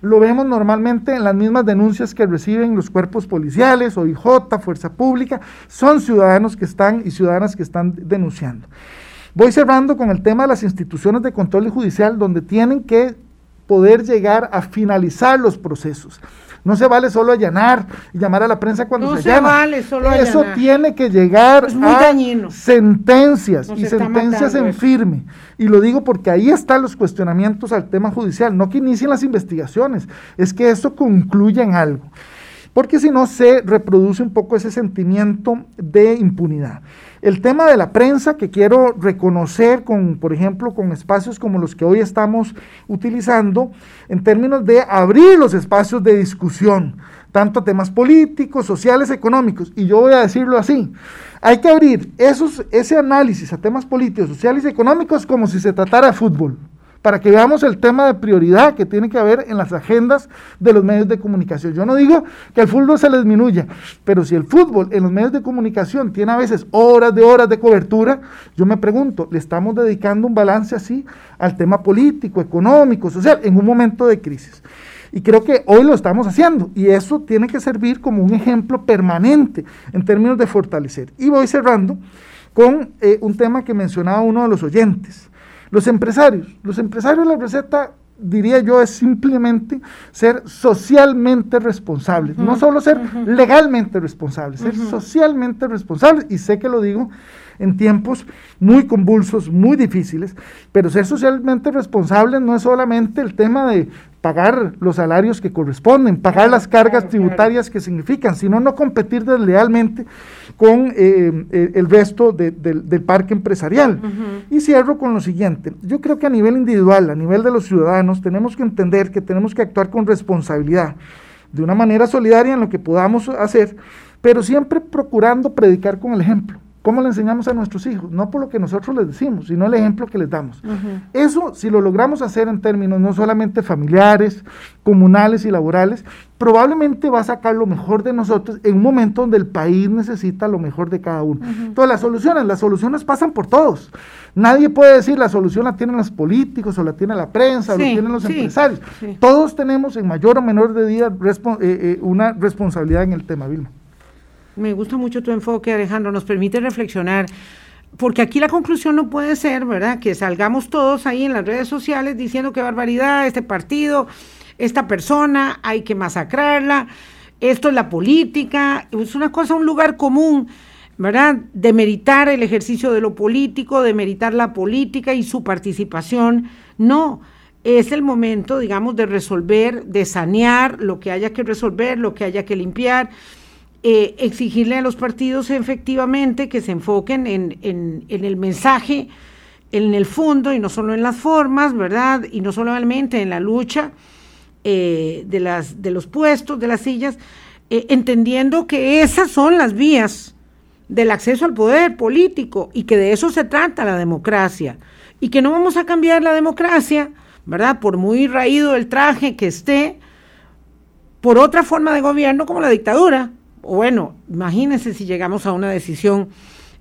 Lo vemos normalmente en las mismas denuncias que reciben los cuerpos policiales, OIJ, Fuerza Pública, son ciudadanos que están y ciudadanas que están denunciando. Voy cerrando con el tema de las instituciones de control judicial, donde tienen que poder llegar a finalizar los procesos. No se vale solo allanar y llamar a la prensa cuando se, se vale solo Eso tiene que llegar a sentencias y sentencias en firme. Y lo digo porque ahí están los cuestionamientos al tema judicial, no que inicien las investigaciones, es que eso concluya en algo. Porque si no se reproduce un poco ese sentimiento de impunidad. El tema de la prensa que quiero reconocer con, por ejemplo, con espacios como los que hoy estamos utilizando, en términos de abrir los espacios de discusión, tanto temas políticos, sociales, económicos. Y yo voy a decirlo así, hay que abrir esos, ese análisis a temas políticos, sociales y económicos como si se tratara de fútbol, para que veamos el tema de prioridad que tiene que haber en las agendas de los medios de comunicación. Yo no digo que el fútbol se les disminuya, pero si el fútbol en los medios de comunicación tiene a veces horas de horas de cobertura, yo me pregunto, ¿le estamos dedicando un balance así al tema político, económico, social, en un momento de crisis? Y creo que hoy lo estamos haciendo y eso tiene que servir como un ejemplo permanente en términos de fortalecer. Y voy cerrando con eh, un tema que mencionaba uno de los oyentes. Los empresarios. Los empresarios, la receta, diría yo, es simplemente ser socialmente responsables. No solo ser legalmente responsables, ser socialmente responsables. Y sé que lo digo en tiempos muy convulsos, muy difíciles, pero ser socialmente responsables no es solamente el tema de pagar los salarios que corresponden, pagar las cargas tributarias que significan, sino no competir deslealmente con eh, eh, el resto del parque empresarial. Y cierro con lo siguiente, yo creo que a nivel individual, a nivel de los ciudadanos, tenemos que entender que tenemos que actuar con responsabilidad, de una manera solidaria en lo que podamos hacer, pero siempre procurando predicar con el ejemplo. ¿Cómo le enseñamos a nuestros hijos? No por lo que nosotros les decimos, sino el ejemplo que les damos. Eso, si lo logramos hacer en términos no solamente familiares, comunales y laborales, probablemente va a sacar lo mejor de nosotros en un momento donde el país necesita lo mejor de cada uno. Entonces, las soluciones, las soluciones pasan por todos. Nadie puede decir la solución la tienen los políticos o la tiene la prensa o la tienen los empresarios. Todos tenemos en mayor o menor medida eh, eh, una responsabilidad en el tema, Vilma. Me gusta mucho tu enfoque, Alejandro, nos permite reflexionar, porque aquí la conclusión no puede ser, ¿verdad? Que salgamos todos ahí en las redes sociales diciendo qué barbaridad, este partido, esta persona, hay que masacrarla, esto es la política, es una cosa, un lugar común. ¿verdad? De meritar el ejercicio de lo político, de meritar la política y su participación. No, es el momento, digamos, de resolver, de sanear lo que haya que resolver, lo que haya que limpiar. Eh, exigirle a los partidos efectivamente que se enfoquen en, en, el mensaje, en el fondo y no solo en las formas, ¿verdad? Y no solamente en la lucha eh, de, las, de los puestos, de las sillas, eh, entendiendo que esas son las vías del acceso al poder político y que de eso se trata la democracia y que no vamos a cambiar la democracia, ¿verdad? Por muy raído el traje que esté, por otra forma de gobierno como la dictadura, bueno, imagínense si llegamos a una decisión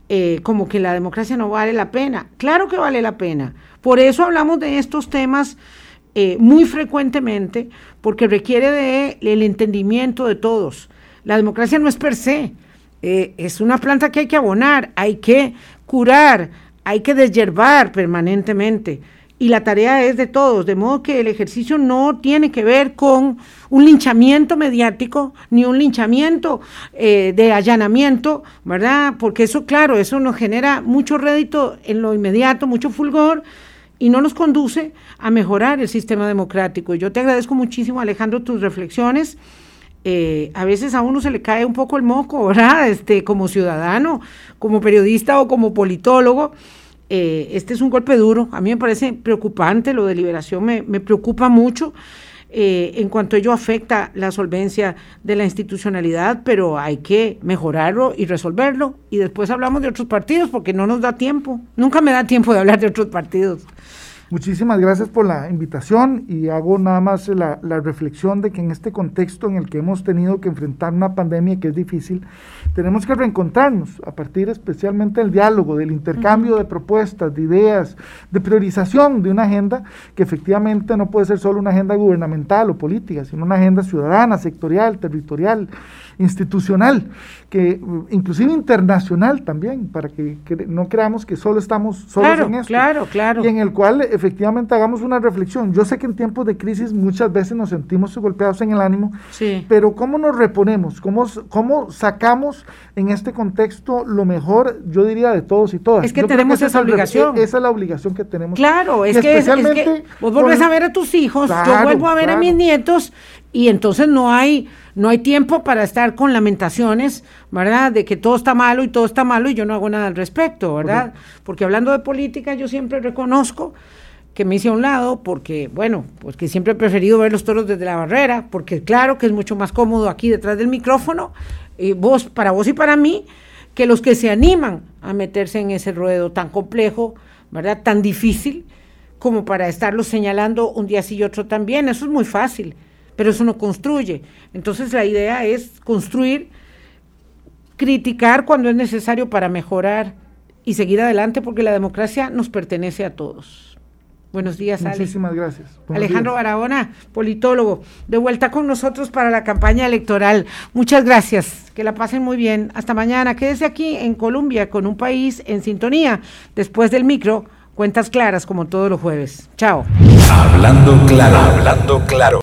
eh, como que la democracia no vale la pena. Claro que vale la pena. Por eso hablamos de estos temas eh, muy frecuentemente, porque requiere de el entendimiento de todos. La democracia no es per se, eh, es una planta que hay que abonar, hay que curar, hay que deshiervar permanentemente y la tarea es de todos, de modo que el ejercicio no tiene que ver con un linchamiento mediático ni un linchamiento eh, de allanamiento, ¿verdad? Porque eso, claro, eso nos genera mucho rédito en lo inmediato, mucho fulgor y no nos conduce a mejorar el sistema democrático. Yo te agradezco muchísimo, Alejandro, tus reflexiones. Eh, a veces a uno se le cae un poco el moco, ¿verdad? Este, como ciudadano, como periodista o como politólogo. Eh, este es un golpe duro. A mí me parece preocupante, lo de liberación me, preocupa mucho. Eh, en cuanto ello afecta la solvencia de la institucionalidad, pero hay que mejorarlo y resolverlo. Y después hablamos de otros partidos porque no nos da tiempo. Nunca me da tiempo de hablar de otros partidos. Muchísimas gracias por la invitación y hago nada más la, reflexión de que en este contexto en el que hemos tenido que enfrentar una pandemia que es difícil, tenemos que reencontrarnos a partir especialmente del diálogo, del intercambio de propuestas, de ideas, de priorización de una agenda que efectivamente no puede ser solo una agenda gubernamental o política, sino una agenda ciudadana, sectorial, territorial institucional, que inclusive internacional también, para que, no creamos que solo estamos solos en esto. Claro, claro. Y en el cual efectivamente hagamos una reflexión. Yo sé que en tiempos de crisis muchas veces nos sentimos golpeados en el ánimo, sí. pero ¿cómo nos reponemos? ¿Cómo, ¿Cómo sacamos en este contexto lo mejor, yo diría, de todos y todas? Es que tenemos esa, obligación. Esa es la obligación que tenemos. Claro, es, que, es, vos volvés a ver a tus hijos, yo vuelvo a ver a mis nietos y entonces no hay no hay tiempo para estar con lamentaciones, ¿verdad? De que todo está malo y todo está malo y yo no hago nada al respecto, ¿verdad? Porque hablando de política yo siempre reconozco que me hice a un lado porque, bueno, pues que siempre he preferido ver los toros desde la barrera, porque claro que es mucho más cómodo aquí detrás del micrófono, y vos, para vos y para mí, que los que se animan a meterse en ese ruedo tan complejo, ¿verdad? Tan difícil como para estarlo señalando un día sí y otro también. Eso es muy fácil, pero eso no construye. Entonces la idea es construir, criticar cuando es necesario para mejorar y seguir adelante porque la democracia nos pertenece a todos. Buenos días, Ale. Muchísimas gracias. Alejandro Barahona, politólogo, de vuelta con nosotros para la campaña electoral. Muchas gracias. Que la pasen muy bien. Hasta mañana. Quédese aquí en Colombia con un país en sintonía. Después del micro, cuentas claras como todos los jueves. Chao. Hablando claro, hablando claro.